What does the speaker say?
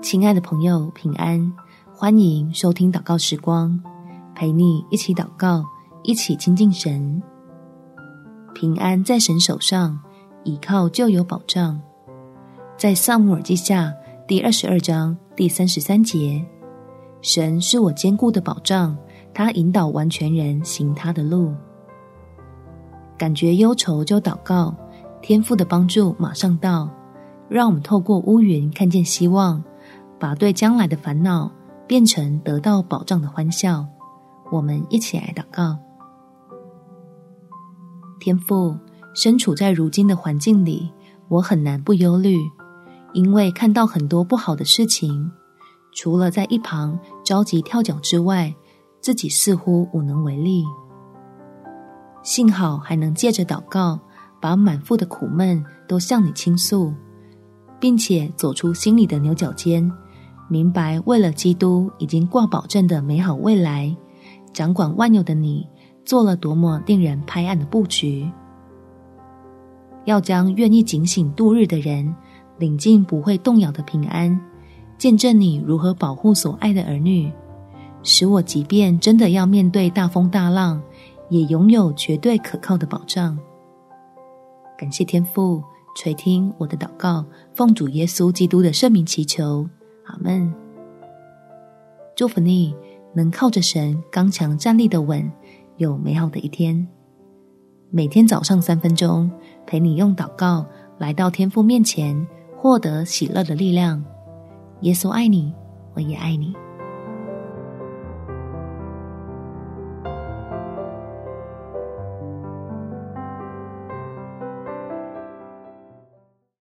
亲爱的朋友，平安！欢迎收听祷告时光，陪你一起祷告，一起亲近神。平安在神手上，倚靠就有保障。在撒母耳记下第二十二章第三十三节，神是我坚固的保障，他引导完全人行他的路。感觉忧愁就祷告，天父的帮助马上到，让我们透过乌云看见希望。把对将来的烦恼变成得到保障的欢笑，我们一起来祷告。天父，身处在如今的环境里，我很难不忧虑，因为看到很多不好的事情，除了在一旁着急跳脚之外，自己似乎无能为力。幸好还能借着祷告，把满腹的苦闷都向你倾诉，并且走出心里的牛角尖。明白，为了基督已经挂保证的美好未来，掌管万有的你做了多么令人拍案的布局，要将愿意警醒度日的人领进不会动摇的平安，见证你如何保护所爱的儿女，使我即便真的要面对大风大浪，也拥有绝对可靠的保障。感谢天父垂听我的祷告，奉主耶稣基督的圣名祈求。阿门，祝福你能靠着神刚强站立的稳，有美好的一天。每天早上三分钟，陪你用祷告来到天父面前，获得喜乐的力量。耶稣爱你，我也爱你。